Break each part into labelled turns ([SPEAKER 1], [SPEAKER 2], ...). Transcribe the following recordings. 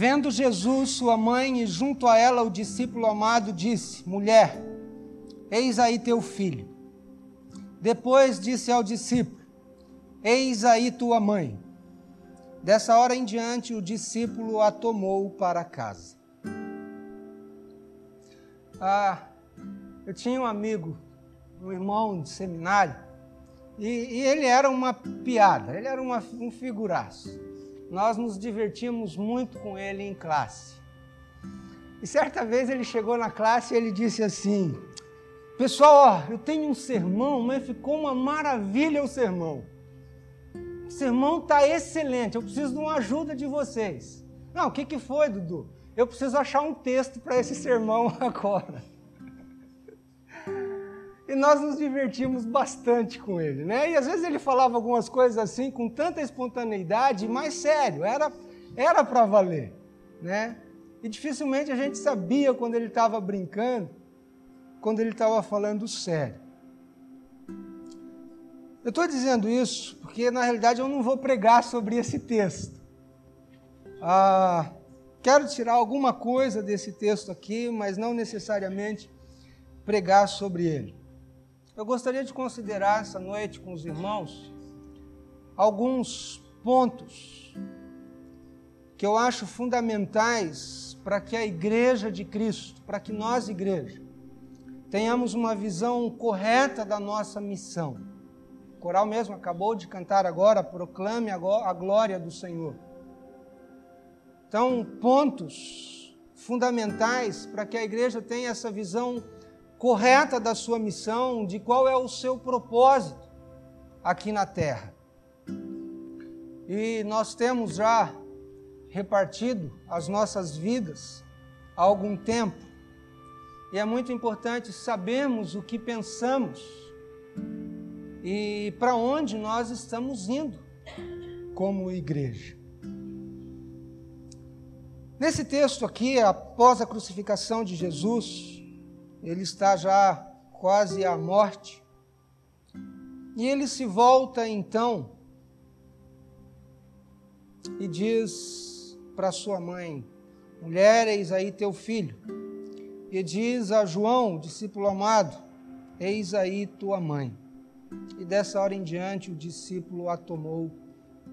[SPEAKER 1] Vendo Jesus, sua mãe, e junto a ela o discípulo amado, disse: Mulher, eis aí teu filho. Depois disse ao discípulo: Eis aí tua mãe. Dessa hora em diante, o discípulo a tomou para casa. Ah, eu tinha um amigo, um irmão de seminário, e, e ele era uma piada, ele era uma, um figuraço. Nós nos divertíamos muito com ele em classe. E certa vez ele chegou na classe e ele disse assim: Pessoal, ó, eu tenho um sermão, mas ficou uma maravilha o sermão. O sermão está excelente, eu preciso de uma ajuda de vocês. Não, o que, que foi, Dudu? Eu preciso achar um texto para esse sermão agora. E nós nos divertimos bastante com ele, né? E às vezes ele falava algumas coisas assim com tanta espontaneidade, mas sério, era era para valer, né? E dificilmente a gente sabia quando ele estava brincando, quando ele estava falando sério. Eu estou dizendo isso porque, na realidade, eu não vou pregar sobre esse texto. Ah, quero tirar alguma coisa desse texto aqui, mas não necessariamente pregar sobre ele. Eu gostaria de considerar essa noite com os irmãos alguns pontos que eu acho fundamentais para que a igreja de Cristo, para que nós, igreja, tenhamos uma visão correta da nossa missão coral mesmo acabou de cantar agora, proclame a glória do Senhor. Então, pontos fundamentais para que a igreja tenha essa visão correta da sua missão, de qual é o seu propósito aqui na terra. E nós temos já repartido as nossas vidas há algum tempo. E é muito importante sabermos o que pensamos e para onde nós estamos indo como igreja. Nesse texto aqui, após a crucificação de Jesus, ele está já quase à morte, e ele se volta então e diz para sua mãe: Mulher, eis aí teu filho. E diz a João, discípulo amado: Eis aí tua mãe. E dessa hora em diante o discípulo a tomou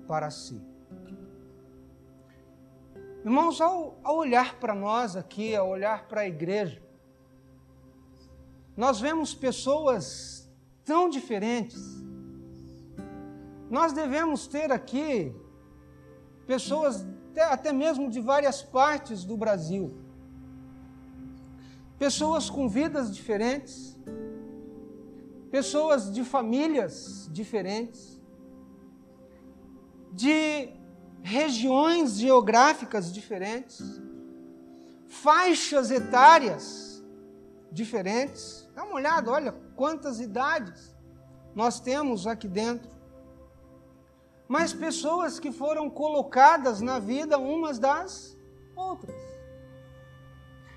[SPEAKER 1] para si. Irmãos, ao, ao olhar para nós aqui, ao olhar para a igreja, nós vemos pessoas tão diferentes. Nós devemos ter aqui pessoas até mesmo de várias partes do Brasil. Pessoas com vidas diferentes, pessoas de famílias diferentes, de regiões geográficas diferentes, faixas etárias diferentes. Dá uma olhada, olha quantas idades nós temos aqui dentro. Mas pessoas que foram colocadas na vida umas das outras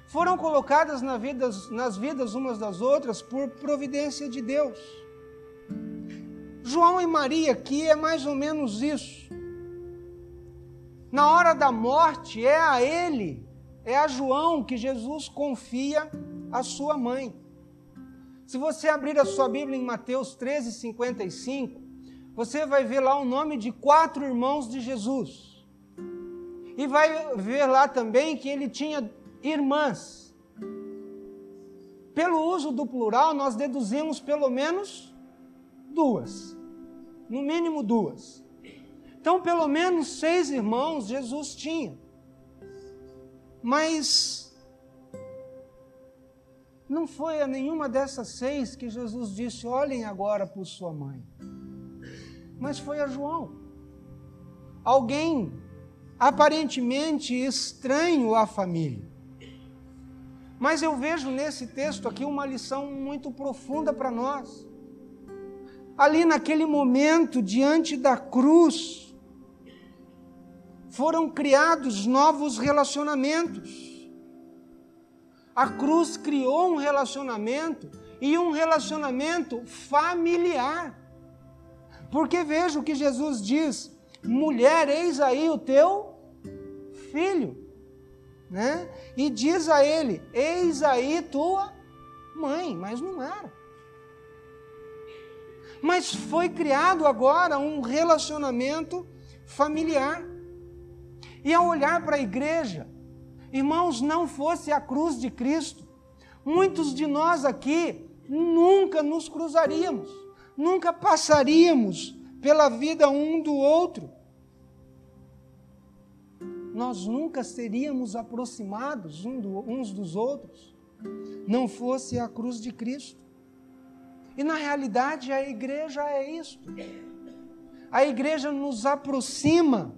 [SPEAKER 1] foram colocadas na vidas, nas vidas umas das outras por providência de Deus. João e Maria aqui é mais ou menos isso. Na hora da morte, é a ele, é a João que Jesus confia a sua mãe. Se você abrir a sua Bíblia em Mateus 13, 55, você vai ver lá o nome de quatro irmãos de Jesus. E vai ver lá também que ele tinha irmãs. Pelo uso do plural, nós deduzimos pelo menos duas. No mínimo duas. Então, pelo menos seis irmãos Jesus tinha. Mas não foi a nenhuma dessas seis que Jesus disse: olhem agora por sua mãe. Mas foi a João. Alguém aparentemente estranho à família. Mas eu vejo nesse texto aqui uma lição muito profunda para nós. Ali naquele momento, diante da cruz, foram criados novos relacionamentos. A cruz criou um relacionamento e um relacionamento familiar. Porque veja o que Jesus diz: mulher, eis aí o teu filho. né? E diz a ele: Eis aí tua mãe, mas não era. Mas foi criado agora um relacionamento familiar. E ao olhar para a igreja, irmãos, não fosse a cruz de Cristo, muitos de nós aqui nunca nos cruzaríamos, nunca passaríamos pela vida um do outro nós nunca seríamos aproximados uns dos outros, não fosse a cruz de Cristo. E na realidade a igreja é isto. A igreja nos aproxima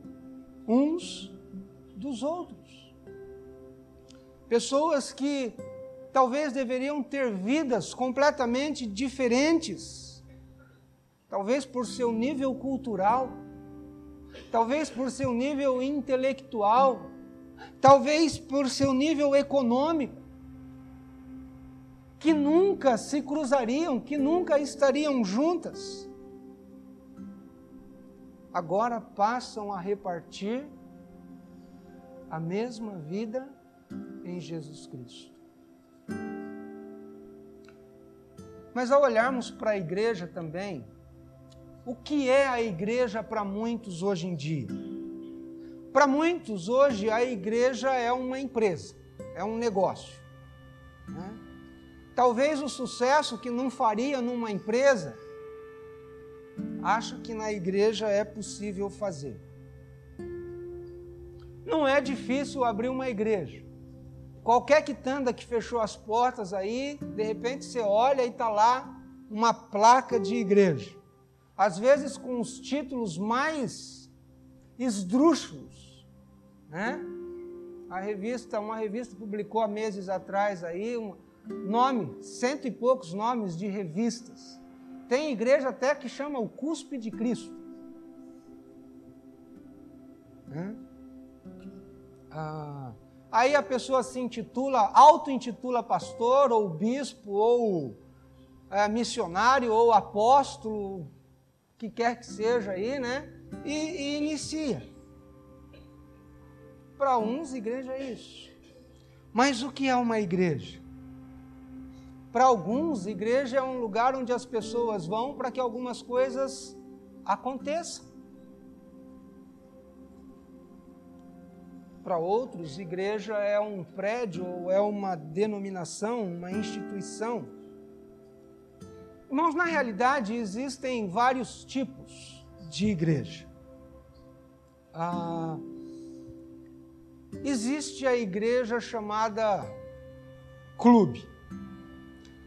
[SPEAKER 1] uns dos outros. Pessoas que talvez deveriam ter vidas completamente diferentes, talvez por seu nível cultural, talvez por seu nível intelectual, talvez por seu nível econômico, que nunca se cruzariam, que nunca estariam juntas, agora passam a repartir a mesma vida em Jesus Cristo. Mas ao olharmos para a igreja também, o que é a igreja para muitos hoje em dia? Para muitos, hoje, a igreja é uma empresa, é um negócio. Né? Talvez o sucesso que não faria numa empresa, acha que na igreja é possível fazer. Não é difícil abrir uma igreja. Qualquer quitanda que fechou as portas aí, de repente você olha e está lá uma placa de igreja às vezes com os títulos mais esdrúxulos, né? A revista, uma revista publicou há meses atrás aí um nome, cento e poucos nomes de revistas. Tem igreja até que chama o cuspe de Cristo. Né? Ah, aí a pessoa se intitula, auto-intitula pastor, ou bispo, ou é, missionário, ou apóstolo, que quer que seja aí, né? E, e inicia. Para uns, igreja é isso. Mas o que é uma igreja? Para alguns, igreja é um lugar onde as pessoas vão para que algumas coisas aconteçam. Para outros, igreja é um prédio ou é uma denominação, uma instituição Irmãos, na realidade existem vários tipos de igreja. Ah, existe a igreja chamada clube.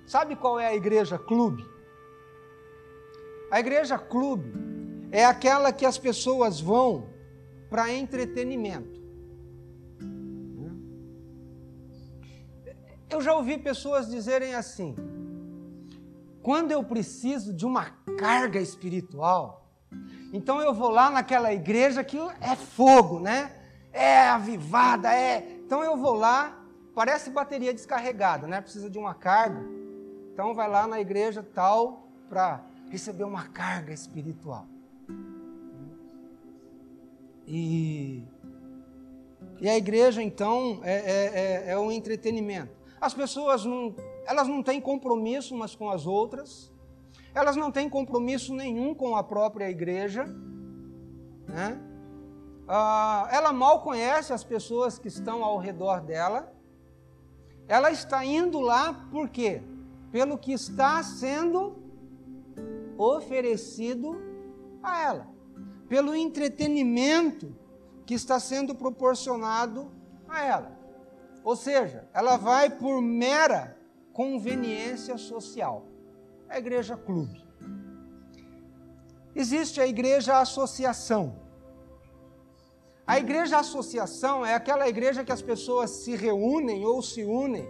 [SPEAKER 1] Sabe qual é a igreja clube? A igreja clube é aquela que as pessoas vão para entretenimento. Eu já ouvi pessoas dizerem assim: quando eu preciso de uma carga espiritual, então eu vou lá naquela igreja que é fogo, né? É avivada, é. Então eu vou lá, parece bateria descarregada, né? Precisa de uma carga. Então vai lá na igreja tal para receber uma carga espiritual. E, e a igreja, então, é, é, é, é um entretenimento. As pessoas não elas não têm compromisso umas com as outras, elas não têm compromisso nenhum com a própria igreja, né? Ah, ela mal conhece as pessoas que estão ao redor dela, ela está indo lá por quê? Pelo que está sendo oferecido a ela, pelo entretenimento que está sendo proporcionado a ela. Ou seja, ela vai por mera conveniência social. A igreja clube. Existe a igreja associação. A igreja associação é aquela igreja que as pessoas se reúnem ou se unem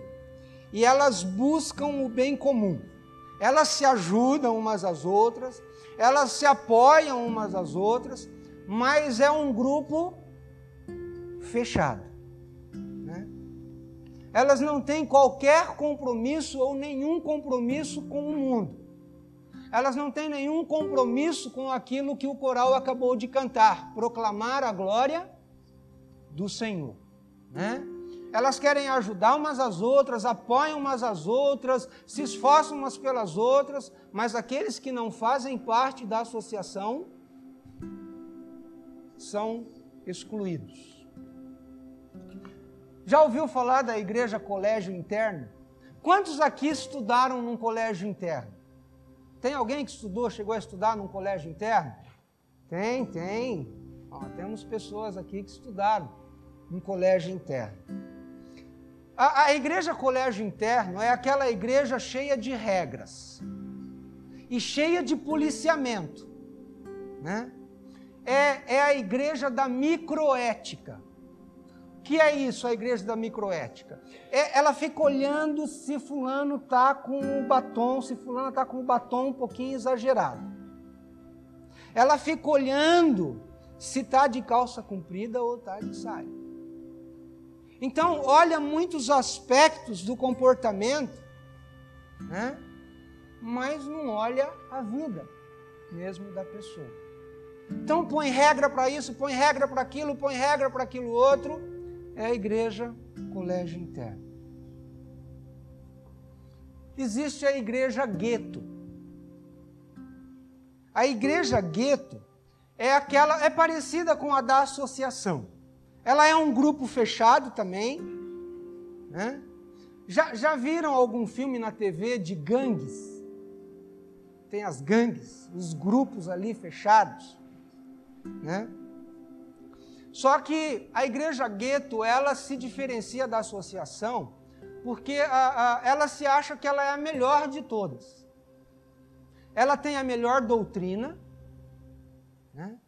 [SPEAKER 1] e elas buscam o bem comum. Elas se ajudam umas às outras, elas se apoiam umas às outras, mas é um grupo fechado elas não têm qualquer compromisso ou nenhum compromisso com o mundo. Elas não têm nenhum compromisso com aquilo que o coral acabou de cantar, proclamar a glória do Senhor, né? elas querem ajudar umas às outras, apoiam umas às outras, se esforçam umas pelas outras, mas aqueles que não fazem parte da associação são excluídos. Já ouviu falar da igreja colégio interno? Quantos aqui estudaram num colégio interno? Tem alguém que estudou, chegou a estudar num colégio interno? Tem, tem. Ó, temos pessoas aqui que estudaram num colégio interno. A, a igreja colégio interno é aquela igreja cheia de regras e cheia de policiamento, né? É, é a igreja da microética. Que é isso, a igreja da microética? É, ela fica olhando se fulano tá com o batom, se fulano tá com o batom um pouquinho exagerado. Ela fica olhando se tá de calça comprida ou tá de saia. Então, olha muitos aspectos do comportamento, né? mas não olha a vida mesmo da pessoa. Então, põe regra para isso, põe regra para aquilo, põe regra para aquilo outro. É a igreja colégio interno. Existe a igreja gueto. A igreja gueto é aquela, é parecida com a da associação. Ela é um grupo fechado também. Né? Já, já viram algum filme na TV de gangues? Tem as gangues, os grupos ali fechados. Né? Só que a igreja gueto, ela se diferencia da associação porque a, a, ela se acha que ela é a melhor de todas. Ela tem a melhor doutrina, né?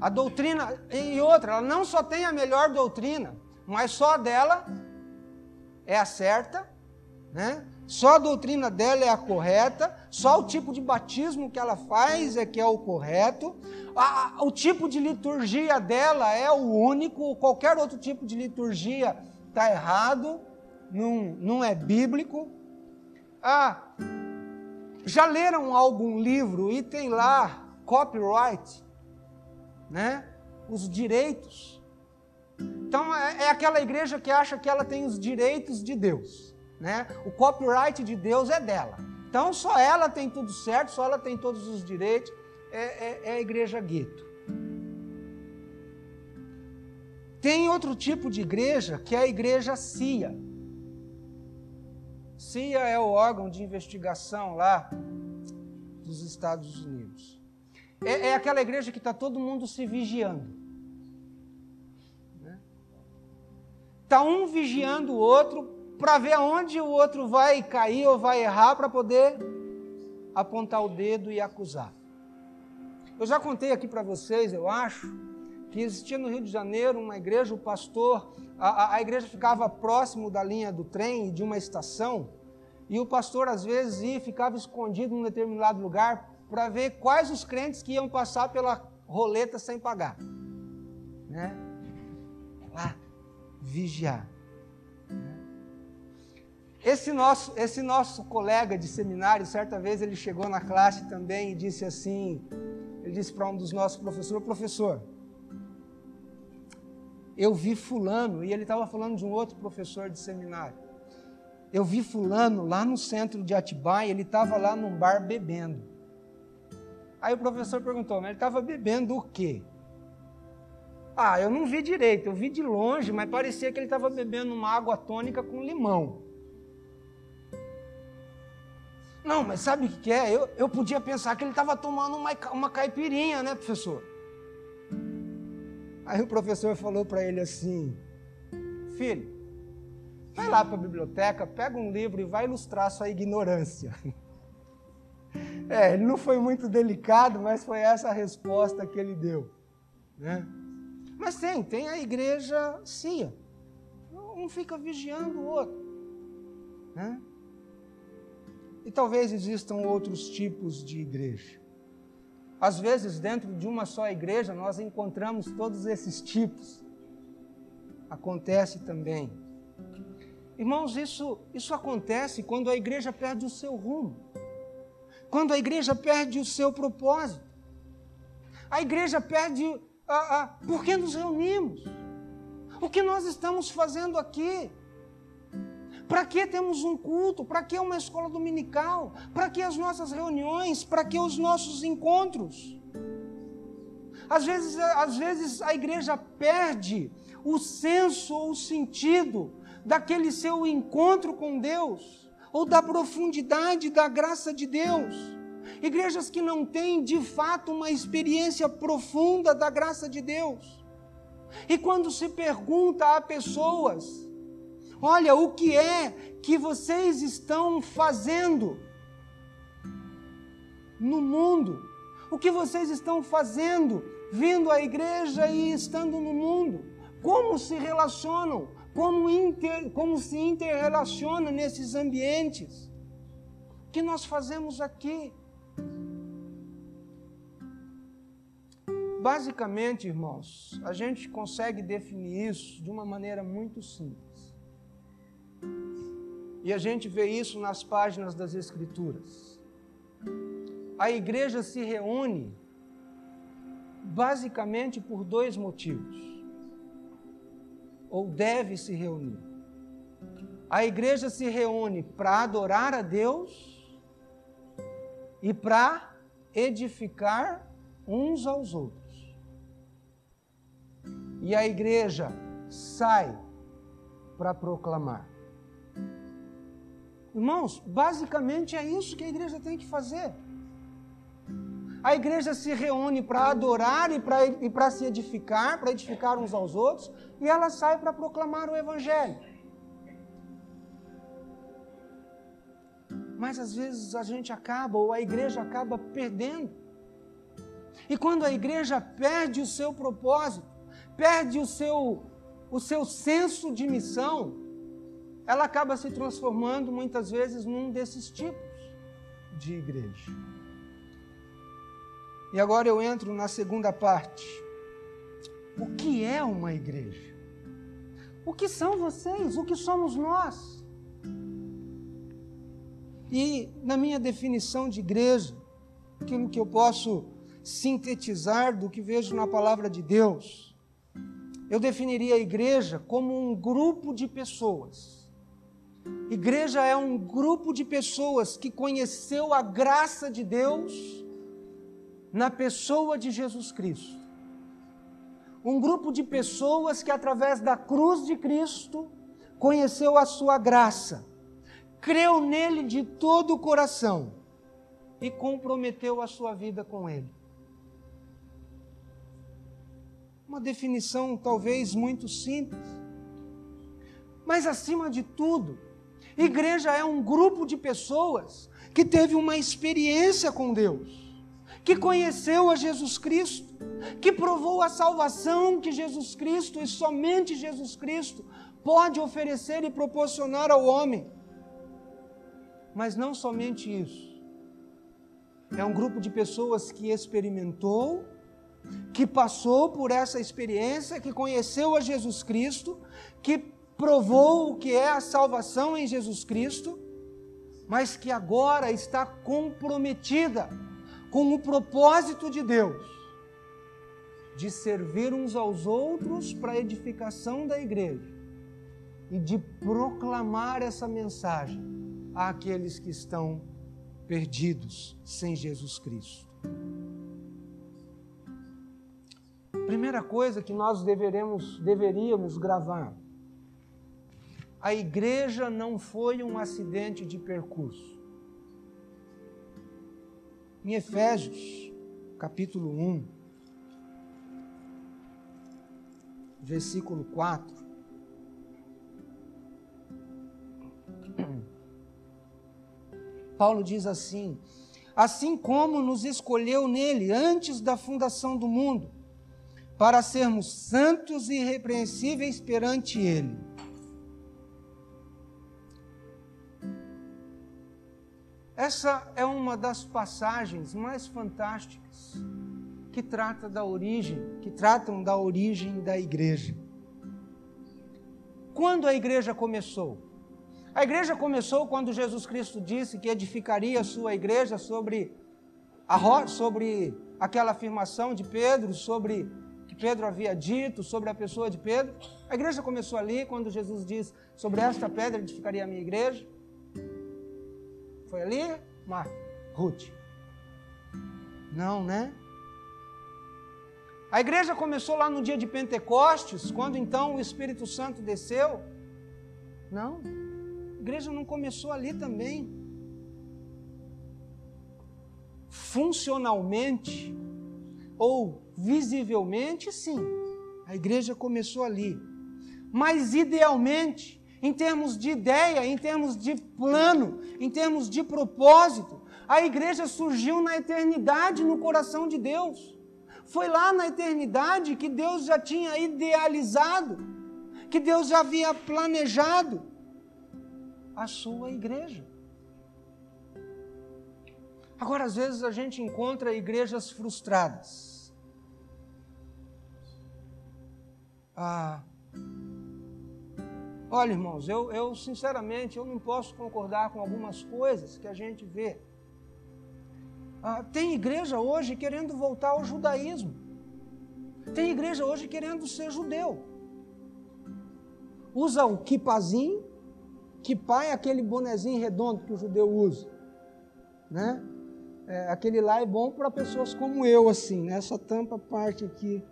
[SPEAKER 1] A doutrina, e outra, ela não só tem a melhor doutrina, mas só dela é a certa, né? Só a doutrina dela é a correta, só o tipo de batismo que ela faz é que é o correto, a, o tipo de liturgia dela é o único, qualquer outro tipo de liturgia está errado, não, não é bíblico. Ah, já leram algum livro e tem lá copyright? né, os direitos. Então é, é aquela igreja que acha que ela tem os direitos de Deus, né? O copyright de Deus é dela. Então só ela tem tudo certo, só ela tem todos os direitos. É, é, é a igreja gueto. Tem outro tipo de igreja que é a igreja CIA. CIA é o órgão de investigação lá dos Estados Unidos. É, é aquela igreja que está todo mundo se vigiando. Está né? um vigiando o outro para ver aonde o outro vai cair ou vai errar para poder apontar o dedo e acusar. Eu já contei aqui para vocês, eu acho, que existia no Rio de Janeiro uma igreja, o pastor, a, a igreja ficava próximo da linha do trem de uma estação, e o pastor às vezes ia ficava escondido em um determinado lugar para ver quais os crentes que iam passar pela roleta sem pagar. Né? Lá, vigiar. Né? Esse nosso, esse nosso colega de seminário, certa vez ele chegou na classe também e disse assim, ele disse para um dos nossos professores, professor, eu vi fulano, e ele estava falando de um outro professor de seminário, eu vi fulano lá no centro de Atibaia, ele estava lá num bar bebendo. Aí o professor perguntou, mas ele estava bebendo o quê? Ah, eu não vi direito, eu vi de longe, mas parecia que ele estava bebendo uma água tônica com limão. Não, mas sabe o que é? Eu, eu podia pensar que ele estava tomando uma, uma caipirinha, né, professor? Aí o professor falou para ele assim: Filho, vai lá para a biblioteca, pega um livro e vai ilustrar sua ignorância. É, ele não foi muito delicado, mas foi essa a resposta que ele deu. Né? Mas tem, tem a igreja cia. Um fica vigiando o outro. Né? E talvez existam outros tipos de igreja. Às vezes, dentro de uma só igreja, nós encontramos todos esses tipos. Acontece também. Irmãos, isso, isso acontece quando a igreja perde o seu rumo quando a igreja perde o seu propósito. A igreja perde a, a, por que nos reunimos? O que nós estamos fazendo aqui? Para que temos um culto? Para que uma escola dominical? Para que as nossas reuniões? Para que os nossos encontros? Às vezes, às vezes a igreja perde o senso ou o sentido daquele seu encontro com Deus, ou da profundidade da graça de Deus. Igrejas que não têm de fato uma experiência profunda da graça de Deus. E quando se pergunta a pessoas, olha, o que é que vocês estão fazendo no mundo? O que vocês estão fazendo vindo à igreja e estando no mundo? Como se relacionam? Como, inter, como se interrelaciona nesses ambientes? O que nós fazemos aqui? Basicamente, irmãos, a gente consegue definir isso de uma maneira muito simples. E a gente vê isso nas páginas das Escrituras. A igreja se reúne basicamente por dois motivos. Ou deve se reunir. A igreja se reúne para adorar a Deus e para edificar uns aos outros e a igreja sai para proclamar. Irmãos, basicamente é isso que a igreja tem que fazer. A igreja se reúne para adorar e para se edificar, para edificar uns aos outros, e ela sai para proclamar o Evangelho. Mas às vezes a gente acaba, ou a igreja acaba perdendo. E quando a igreja perde o seu propósito, perde o seu, o seu senso de missão, ela acaba se transformando muitas vezes num desses tipos de igreja. E agora eu entro na segunda parte. O que é uma igreja? O que são vocês? O que somos nós? E na minha definição de igreja, aquilo que eu posso sintetizar do que vejo na palavra de Deus, eu definiria a igreja como um grupo de pessoas. Igreja é um grupo de pessoas que conheceu a graça de Deus na pessoa de Jesus Cristo. Um grupo de pessoas que, através da cruz de Cristo, conheceu a sua graça, creu nele de todo o coração e comprometeu a sua vida com ele. Uma definição talvez muito simples. Mas acima de tudo, igreja é um grupo de pessoas que teve uma experiência com Deus, que conheceu a Jesus Cristo, que provou a salvação que Jesus Cristo e somente Jesus Cristo pode oferecer e proporcionar ao homem. Mas não somente isso. É um grupo de pessoas que experimentou que passou por essa experiência, que conheceu a Jesus Cristo, que provou o que é a salvação em Jesus Cristo, mas que agora está comprometida com o propósito de Deus de servir uns aos outros para a edificação da igreja e de proclamar essa mensagem àqueles que estão perdidos sem Jesus Cristo. Primeira coisa que nós deveremos, deveríamos gravar: a igreja não foi um acidente de percurso. Em Efésios, capítulo 1, versículo 4. Paulo diz assim: Assim como nos escolheu nele antes da fundação do mundo, para sermos santos e irrepreensíveis perante Ele. Essa é uma das passagens mais fantásticas que trata da origem, que tratam da origem da igreja. Quando a igreja começou? A igreja começou quando Jesus Cristo disse que edificaria a sua igreja sobre a sobre aquela afirmação de Pedro sobre Pedro havia dito sobre a pessoa de Pedro. A igreja começou ali, quando Jesus diz: Sobre esta pedra edificaria a minha igreja. Foi ali, Marta? Ruth? Não, né? A igreja começou lá no dia de Pentecostes, quando então o Espírito Santo desceu. Não, a igreja não começou ali também. Funcionalmente ou visivelmente, sim, a igreja começou ali. Mas idealmente, em termos de ideia, em termos de plano, em termos de propósito, a igreja surgiu na eternidade no coração de Deus. Foi lá na eternidade que Deus já tinha idealizado, que Deus já havia planejado a sua igreja. Agora, às vezes, a gente encontra igrejas frustradas. Ah, olha, irmãos, eu, eu sinceramente eu não posso concordar com algumas coisas que a gente vê. Ah, tem igreja hoje querendo voltar ao judaísmo. Tem igreja hoje querendo ser judeu. Usa o kipazinho, kipá é aquele bonezinho redondo que o judeu usa. Né? É, aquele lá é bom para pessoas como eu, assim, né? Essa tampa parte aqui.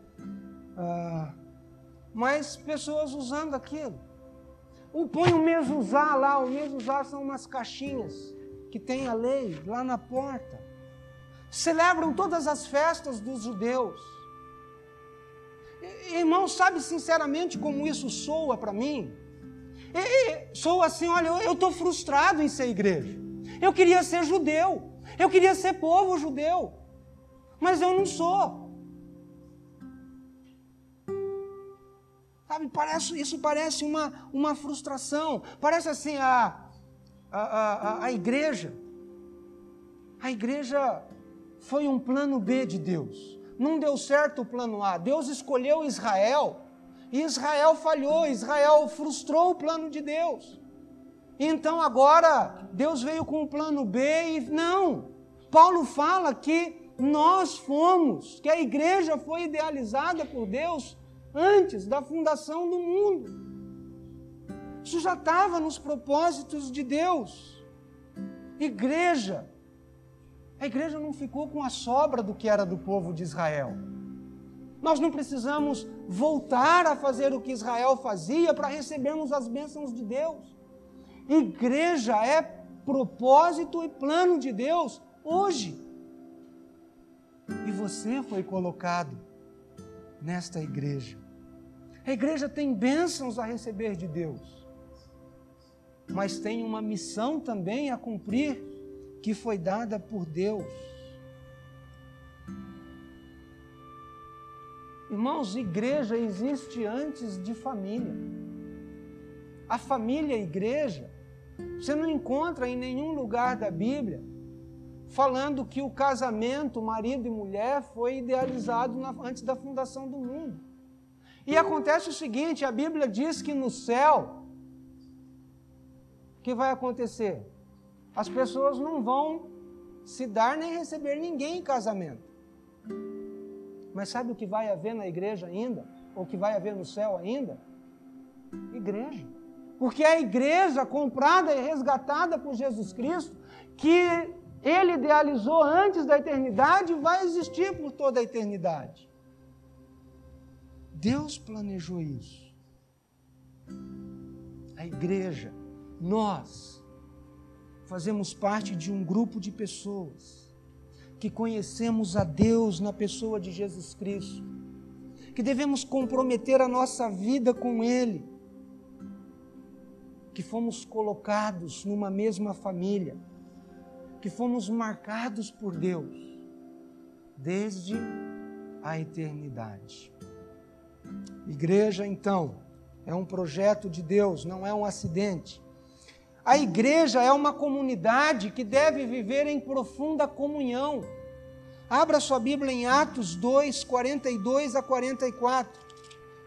[SPEAKER 1] Ah, mas pessoas usando aquilo. Põe o mesuzá lá, o mesuzá são umas caixinhas que tem a lei lá na porta celebram todas as festas dos judeus. Irmão, sabe sinceramente como isso soa para mim? E, soa assim: olha, eu estou frustrado em ser igreja. Eu queria ser judeu, eu queria ser povo judeu, mas eu não sou. Sabe, parece, isso parece uma, uma frustração. Parece assim: a, a, a, a igreja, a igreja foi um plano B de Deus. Não deu certo o plano A. Deus escolheu Israel e Israel falhou, Israel frustrou o plano de Deus. Então agora Deus veio com o plano B e não. Paulo fala que nós fomos, que a igreja foi idealizada por Deus antes da fundação do mundo. Isso já estava nos propósitos de Deus. Igreja a igreja não ficou com a sobra do que era do povo de Israel. Nós não precisamos voltar a fazer o que Israel fazia para recebermos as bênçãos de Deus. Igreja é propósito e plano de Deus hoje. E você foi colocado nesta igreja. A igreja tem bênçãos a receber de Deus, mas tem uma missão também a cumprir que foi dada por Deus. Irmãos, igreja existe antes de família. A família e igreja, você não encontra em nenhum lugar da Bíblia falando que o casamento, marido e mulher, foi idealizado na, antes da fundação do mundo. E acontece o seguinte: a Bíblia diz que no céu, o que vai acontecer? as pessoas não vão se dar nem receber ninguém em casamento. Mas sabe o que vai haver na igreja ainda? Ou que vai haver no céu ainda? Igreja. Porque a igreja comprada e resgatada por Jesus Cristo, que ele idealizou antes da eternidade, vai existir por toda a eternidade. Deus planejou isso. A igreja, nós, fazemos parte de um grupo de pessoas que conhecemos a Deus na pessoa de Jesus Cristo, que devemos comprometer a nossa vida com Ele, que fomos colocados numa mesma família, que fomos marcados por Deus desde a eternidade. Igreja, então, é um projeto de Deus, não é um acidente a igreja é uma comunidade que deve viver em profunda comunhão. Abra sua Bíblia em Atos 2, 42 a 44.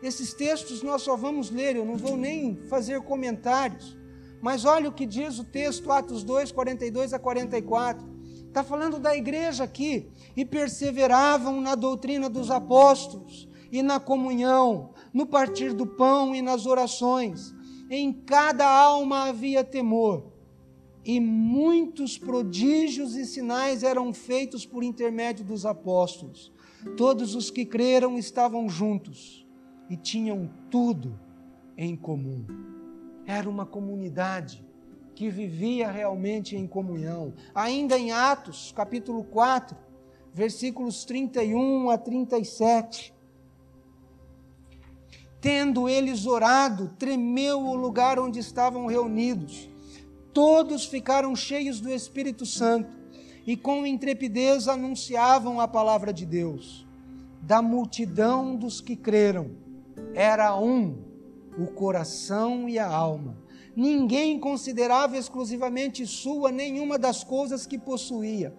[SPEAKER 1] Esses textos nós só vamos ler, eu não vou nem fazer comentários. Mas olha o que diz o texto, Atos 2, 42 a 44. Está falando da igreja aqui. E perseveravam na doutrina dos apóstolos, e na comunhão, no partir do pão e nas orações. Em cada alma havia temor, e muitos prodígios e sinais eram feitos por intermédio dos apóstolos. Todos os que creram estavam juntos e tinham tudo em comum. Era uma comunidade que vivia realmente em comunhão. Ainda em Atos, capítulo 4, versículos 31 a 37. Tendo eles orado, tremeu o lugar onde estavam reunidos. Todos ficaram cheios do Espírito Santo e com intrepidez anunciavam a palavra de Deus. Da multidão dos que creram, era um o coração e a alma. Ninguém considerava exclusivamente sua nenhuma das coisas que possuía.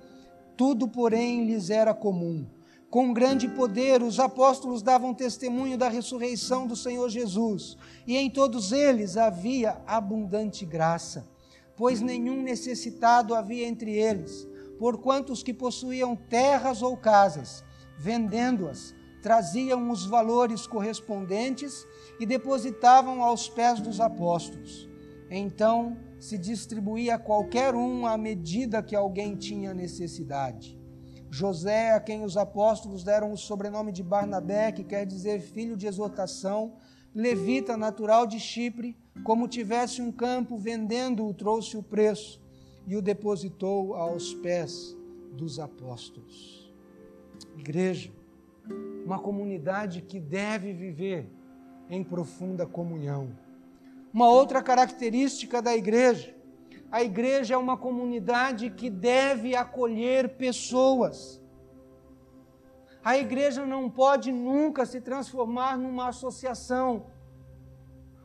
[SPEAKER 1] Tudo, porém, lhes era comum. Com grande poder, os apóstolos davam testemunho da ressurreição do Senhor Jesus, e em todos eles havia abundante graça, pois nenhum necessitado havia entre eles, porquanto os que possuíam terras ou casas, vendendo-as, traziam os valores correspondentes e depositavam aos pés dos apóstolos. Então se distribuía a qualquer um à medida que alguém tinha necessidade. José, a quem os apóstolos deram o sobrenome de Barnabé, que quer dizer filho de exortação, levita natural de Chipre, como tivesse um campo, vendendo-o, trouxe o preço e o depositou aos pés dos apóstolos. Igreja, uma comunidade que deve viver em profunda comunhão. Uma outra característica da igreja: a igreja é uma comunidade que deve acolher pessoas. A igreja não pode nunca se transformar numa associação,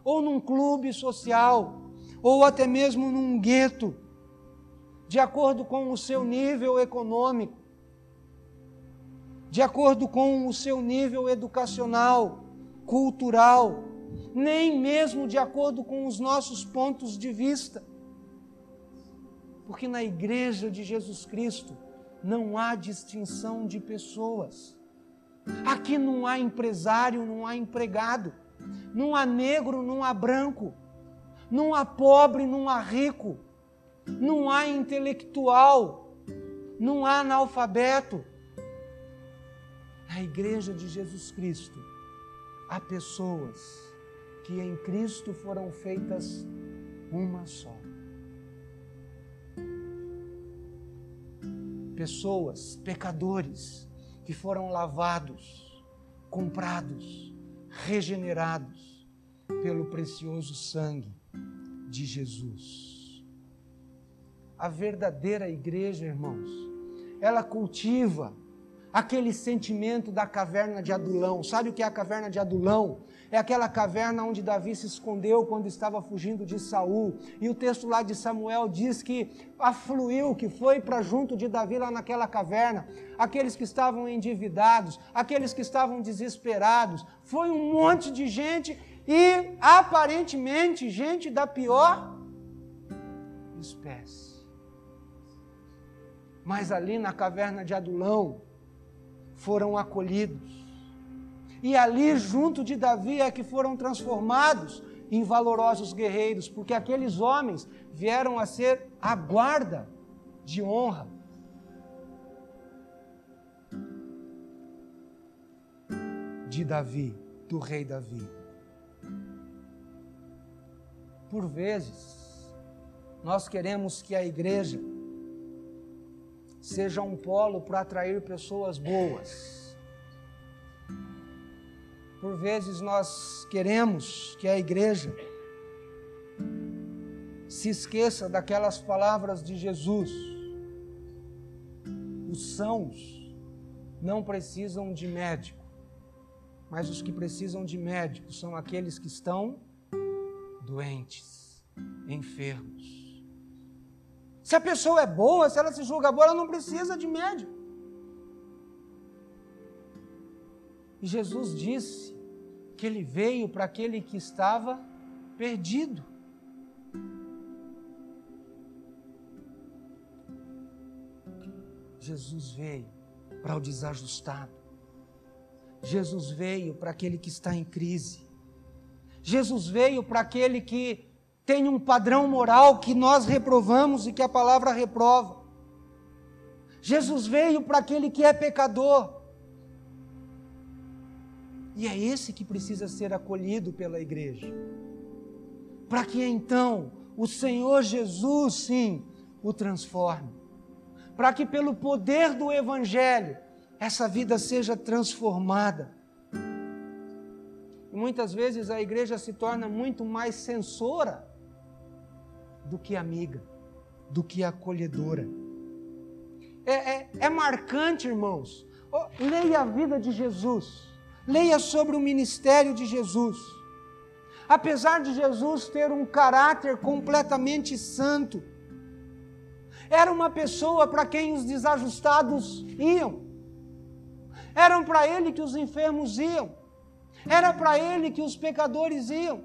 [SPEAKER 1] ou num clube social, ou até mesmo num gueto, de acordo com o seu nível econômico de acordo com o seu nível educacional, cultural, nem mesmo de acordo com os nossos pontos de vista. Porque na igreja de Jesus Cristo não há distinção de pessoas. Aqui não há empresário, não há empregado, não há negro, não há branco, não há pobre, não há rico, não há intelectual, não há analfabeto na igreja de Jesus Cristo, há pessoas que em Cristo foram feitas uma só. Pessoas, pecadores, que foram lavados, comprados, regenerados pelo precioso sangue de Jesus. A verdadeira igreja, irmãos, ela cultiva aquele sentimento da caverna de Adulão. Sabe o que é a caverna de Adulão? É aquela caverna onde Davi se escondeu quando estava fugindo de Saul. E o texto lá de Samuel diz que afluiu, que foi para junto de Davi lá naquela caverna, aqueles que estavam endividados, aqueles que estavam desesperados. Foi um monte de gente e aparentemente gente da pior espécie. Mas ali na caverna de Adulão, foram acolhidos. E ali, junto de Davi, é que foram transformados em valorosos guerreiros, porque aqueles homens vieram a ser a guarda de honra. De Davi, do rei Davi. Por vezes, nós queremos que a igreja seja um polo para atrair pessoas boas. Por vezes nós queremos que a igreja se esqueça daquelas palavras de Jesus. Os sãos não precisam de médico, mas os que precisam de médico são aqueles que estão doentes, enfermos. Se a pessoa é boa, se ela se julga boa, ela não precisa de médico. E Jesus disse que ele veio para aquele que estava perdido. Jesus veio para o desajustado. Jesus veio para aquele que está em crise. Jesus veio para aquele que tem um padrão moral que nós reprovamos e que a palavra reprova. Jesus veio para aquele que é pecador. E é esse que precisa ser acolhido pela igreja. Para que então o Senhor Jesus, sim, o transforme. Para que pelo poder do Evangelho essa vida seja transformada. Muitas vezes a igreja se torna muito mais censora do que amiga, do que acolhedora. É, é, é marcante, irmãos. Leia a vida de Jesus, leia sobre o ministério de Jesus. Apesar de Jesus ter um caráter completamente santo, era uma pessoa para quem os desajustados iam. Eram para ele que os enfermos iam. Era para ele que os pecadores iam.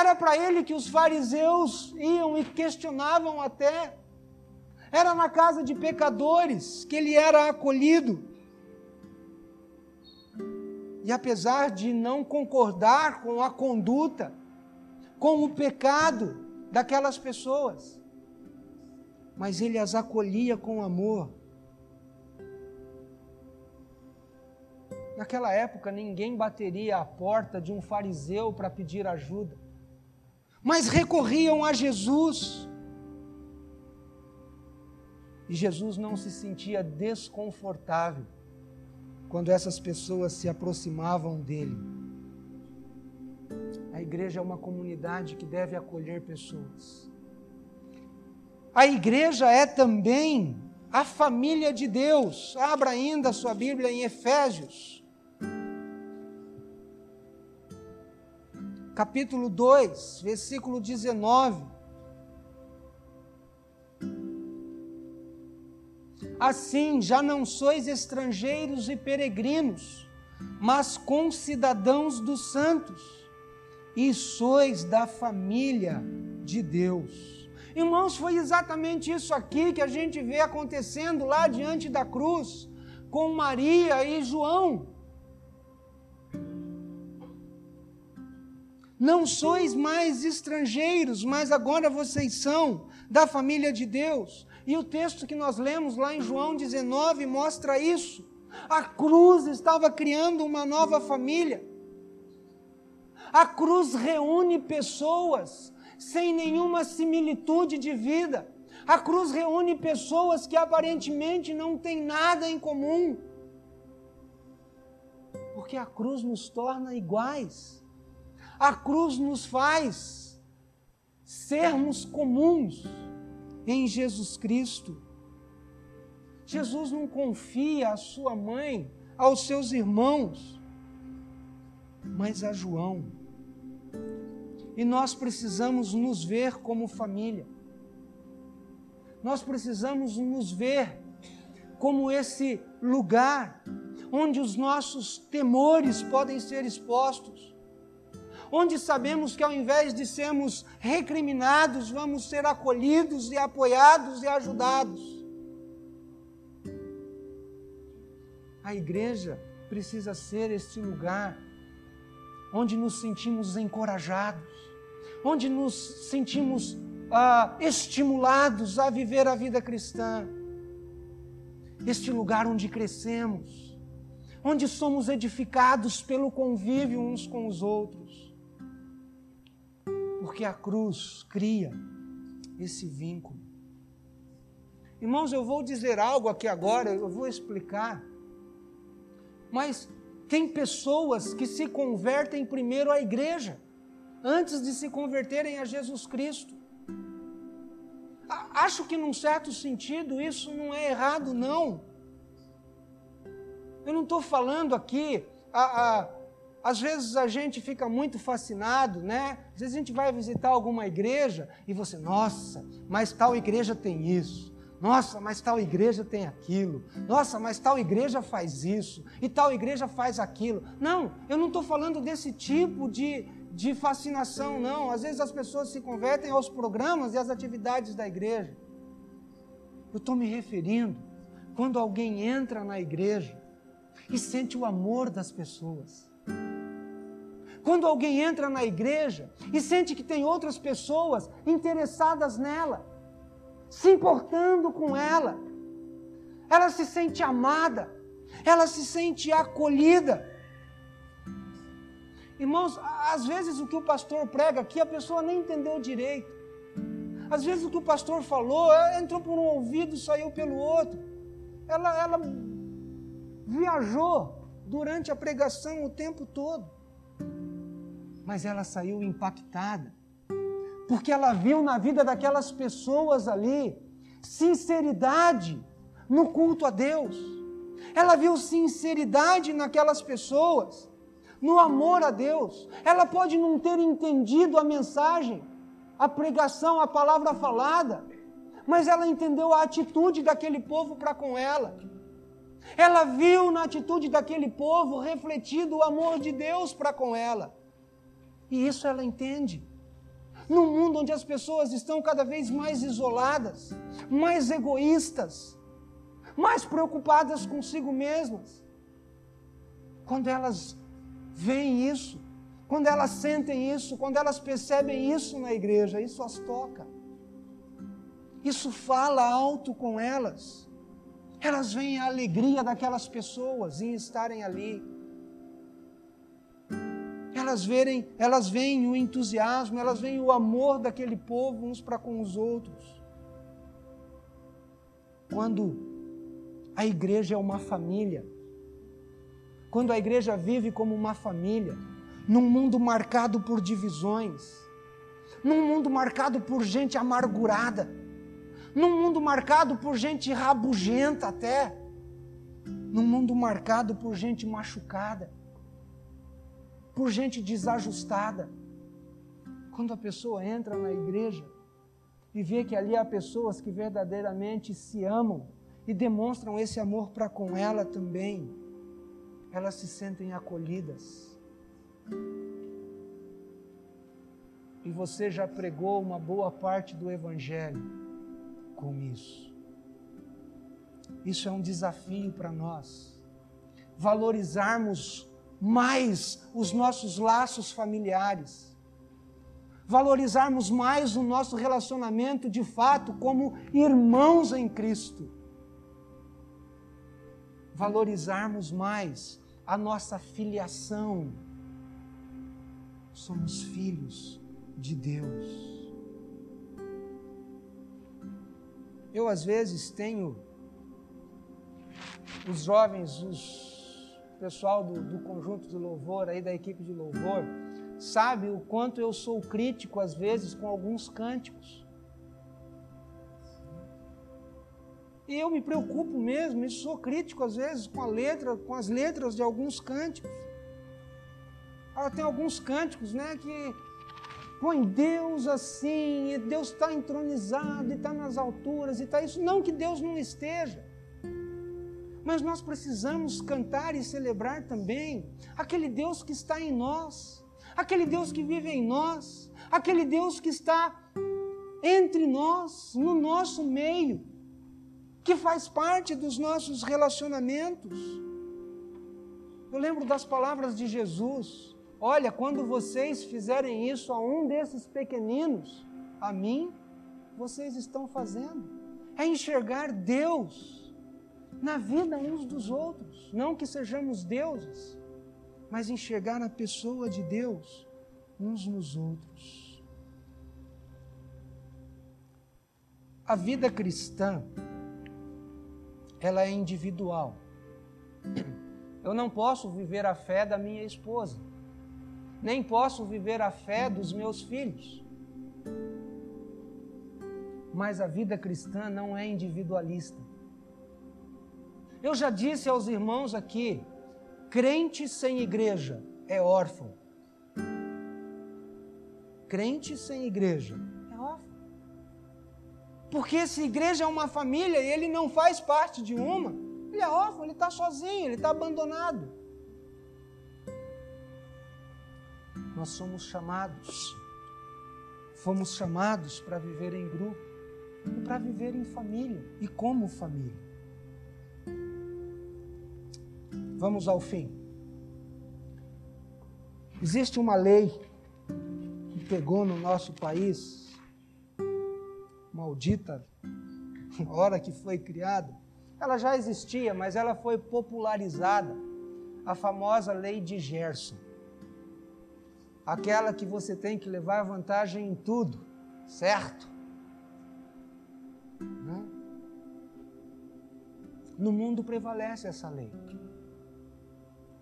[SPEAKER 1] Era para ele que os fariseus iam e questionavam até. Era na casa de pecadores que ele era acolhido. E apesar de não concordar com a conduta, com o pecado daquelas pessoas, mas ele as acolhia com amor Naquela época, ninguém bateria a porta de um fariseu para pedir ajuda, mas recorriam a Jesus. E Jesus não se sentia desconfortável quando essas pessoas se aproximavam dele. A igreja é uma comunidade que deve acolher pessoas. A igreja é também a família de Deus. Abra ainda a sua Bíblia em Efésios. Capítulo 2, versículo 19. Assim, já não sois estrangeiros e peregrinos, mas concidadãos dos santos, e sois da família de Deus. Irmãos, foi exatamente isso aqui que a gente vê acontecendo lá diante da cruz, com Maria e João. Não sois mais estrangeiros, mas agora vocês são da família de Deus. E o texto que nós lemos lá em João 19 mostra isso. A cruz estava criando uma nova família. A cruz reúne pessoas sem nenhuma similitude de vida. A cruz reúne pessoas que aparentemente não têm nada em comum. Porque a cruz nos torna iguais. A cruz nos faz sermos comuns em Jesus Cristo. Jesus não confia a sua mãe aos seus irmãos, mas a João. E nós precisamos nos ver como família. Nós precisamos nos ver como esse lugar onde os nossos temores podem ser expostos onde sabemos que ao invés de sermos recriminados, vamos ser acolhidos e apoiados e ajudados. A igreja precisa ser este lugar onde nos sentimos encorajados, onde nos sentimos ah, estimulados a viver a vida cristã. Este lugar onde crescemos, onde somos edificados pelo convívio uns com os outros porque a cruz cria esse vínculo. Irmãos, eu vou dizer algo aqui agora, eu vou explicar. Mas tem pessoas que se convertem primeiro à igreja, antes de se converterem a Jesus Cristo. Acho que, num certo sentido, isso não é errado, não. Eu não estou falando aqui a, a às vezes a gente fica muito fascinado, né? Vezes a gente vai visitar alguma igreja e você, nossa, mas tal igreja tem isso. Nossa, mas tal igreja tem aquilo. Nossa, mas tal igreja faz isso. E tal igreja faz aquilo. Não, eu não estou falando desse tipo de, de fascinação, não. Às vezes as pessoas se convertem aos programas e às atividades da igreja. Eu estou me referindo quando alguém entra na igreja e sente o amor das pessoas. Quando alguém entra na igreja e sente que tem outras pessoas interessadas nela, se importando com ela, ela se sente amada, ela se sente acolhida. Irmãos, às vezes o que o pastor prega aqui a pessoa nem entendeu direito. Às vezes o que o pastor falou é, entrou por um ouvido e saiu pelo outro. Ela, ela viajou durante a pregação o tempo todo. Mas ela saiu impactada, porque ela viu na vida daquelas pessoas ali sinceridade no culto a Deus. Ela viu sinceridade naquelas pessoas, no amor a Deus. Ela pode não ter entendido a mensagem, a pregação, a palavra falada, mas ela entendeu a atitude daquele povo para com ela. Ela viu na atitude daquele povo refletido o amor de Deus para com ela. E isso ela entende. Num mundo onde as pessoas estão cada vez mais isoladas, mais egoístas, mais preocupadas consigo mesmas. Quando elas veem isso, quando elas sentem isso, quando elas percebem isso na igreja, isso as toca. Isso fala alto com elas. Elas veem a alegria daquelas pessoas em estarem ali. Elas verem, elas veem o entusiasmo, elas veem o amor daquele povo uns para com os outros. Quando a igreja é uma família. Quando a igreja vive como uma família, num mundo marcado por divisões, num mundo marcado por gente amargurada, num mundo marcado por gente rabugenta até, num mundo marcado por gente machucada, por gente desajustada. Quando a pessoa entra na igreja e vê que ali há pessoas que verdadeiramente se amam, e demonstram esse amor para com ela também, elas se sentem acolhidas. E você já pregou uma boa parte do Evangelho com isso. Isso é um desafio para nós. Valorizarmos mais os nossos laços familiares. Valorizarmos mais o nosso relacionamento de fato como irmãos em Cristo valorizarmos mais a nossa filiação. Somos filhos de Deus. Eu, às vezes, tenho os jovens, os pessoal do, do conjunto de louvor, aí da equipe de louvor, sabe o quanto eu sou crítico, às vezes, com alguns cânticos. E eu me preocupo mesmo, e sou crítico às vezes com a letra, com as letras de alguns cânticos. Ela tem alguns cânticos, né, que põe Deus assim, e Deus está entronizado, e está nas alturas, e está isso. Não que Deus não esteja, mas nós precisamos cantar e celebrar também aquele Deus que está em nós, aquele Deus que vive em nós, aquele Deus que está entre nós, no nosso meio que faz parte dos nossos relacionamentos. Eu lembro das palavras de Jesus: Olha, quando vocês fizerem isso a um desses pequeninos, a mim, vocês estão fazendo. É enxergar Deus na vida uns dos outros. Não que sejamos deuses, mas enxergar a pessoa de Deus uns nos outros. A vida cristã ela é individual. Eu não posso viver a fé da minha esposa, nem posso viver a fé dos meus filhos. Mas a vida cristã não é individualista. Eu já disse aos irmãos aqui: crente sem igreja é órfão. Crente sem igreja porque se igreja é uma família e ele não faz parte de uma, ele é órfão, ele está sozinho, ele está abandonado. Nós somos chamados, fomos chamados para viver em grupo e para viver em família e como família. Vamos ao fim. Existe uma lei que pegou no nosso país, maldita, na hora que foi criada. Ela já existia, mas ela foi popularizada. A famosa lei de Gerson. Aquela que você tem que levar vantagem em tudo, certo? Né? No mundo prevalece essa lei.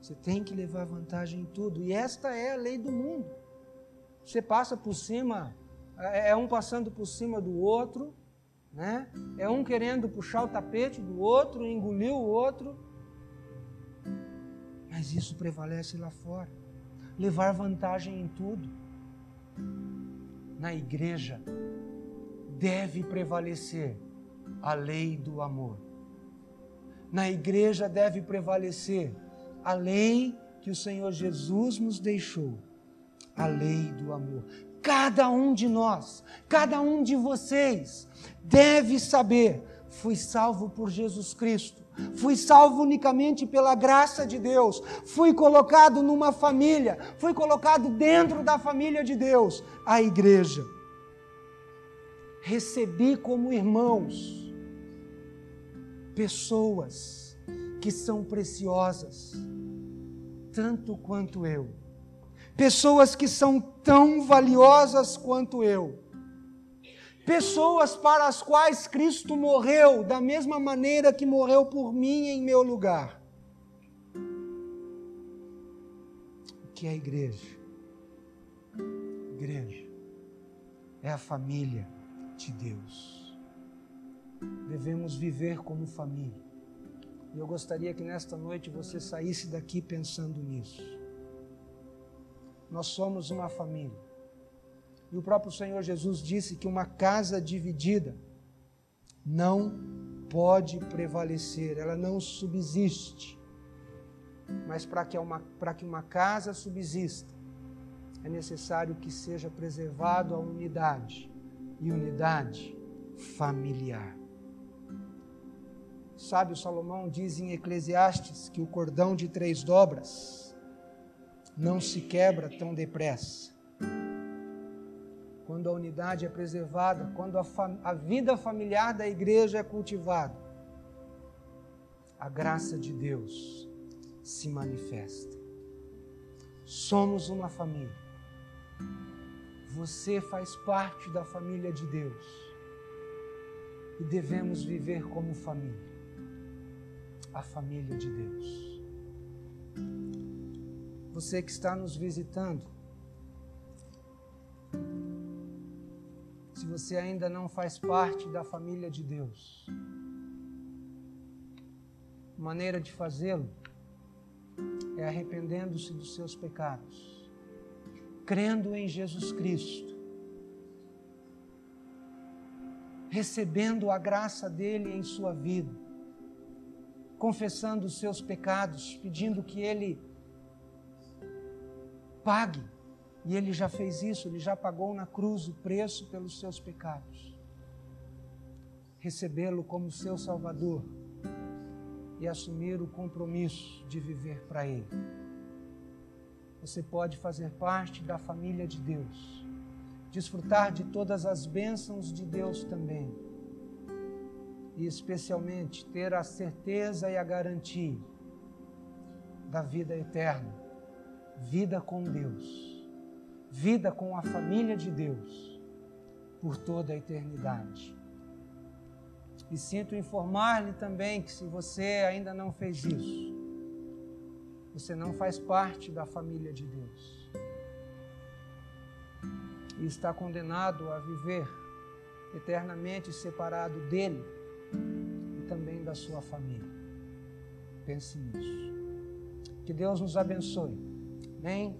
[SPEAKER 1] Você tem que levar vantagem em tudo. E esta é a lei do mundo. Você passa por cima, é, é um passando por cima do outro, né? É um querendo puxar o tapete do outro, engolir o outro. Mas isso prevalece lá fora. Levar vantagem em tudo. Na igreja deve prevalecer a lei do amor. Na igreja deve prevalecer a lei que o Senhor Jesus nos deixou, a lei do amor. Cada um de nós, cada um de vocês deve saber: fui salvo por Jesus Cristo, fui salvo unicamente pela graça de Deus, fui colocado numa família, fui colocado dentro da família de Deus, a igreja. Recebi como irmãos pessoas que são preciosas, tanto quanto eu. Pessoas que são tão valiosas quanto eu. Pessoas para as quais Cristo morreu da mesma maneira que morreu por mim em meu lugar. O que é a igreja? Igreja é a família de Deus. Devemos viver como família. E eu gostaria que nesta noite você saísse daqui pensando nisso. Nós somos uma família. E o próprio Senhor Jesus disse que uma casa dividida não pode prevalecer, ela não subsiste. Mas para que, uma, que uma casa subsista, é necessário que seja preservado a unidade e unidade familiar. Sábio Salomão diz em Eclesiastes que o cordão de três dobras não se quebra tão depressa. Quando a unidade é preservada, quando a, a vida familiar da igreja é cultivada, a graça de Deus se manifesta. Somos uma família. Você faz parte da família de Deus e devemos viver como família a família de Deus. Você que está nos visitando, se você ainda não faz parte da família de Deus, maneira de fazê-lo é arrependendo-se dos seus pecados, crendo em Jesus Cristo, recebendo a graça dele em sua vida confessando os seus pecados, pedindo que Ele pague. E Ele já fez isso, Ele já pagou na cruz o preço pelos seus pecados. Recebê-lo como seu Salvador e assumir o compromisso de viver para Ele. Você pode fazer parte da família de Deus, desfrutar de todas as bênçãos de Deus também e especialmente ter a certeza e a garantia da vida eterna, vida com Deus, vida com a família de Deus por toda a eternidade. E sinto informar-lhe também que se você ainda não fez isso, você não faz parte da família de Deus. E está condenado a viver eternamente separado dele e também da sua família. Pense nisso. Que Deus nos abençoe. Amém?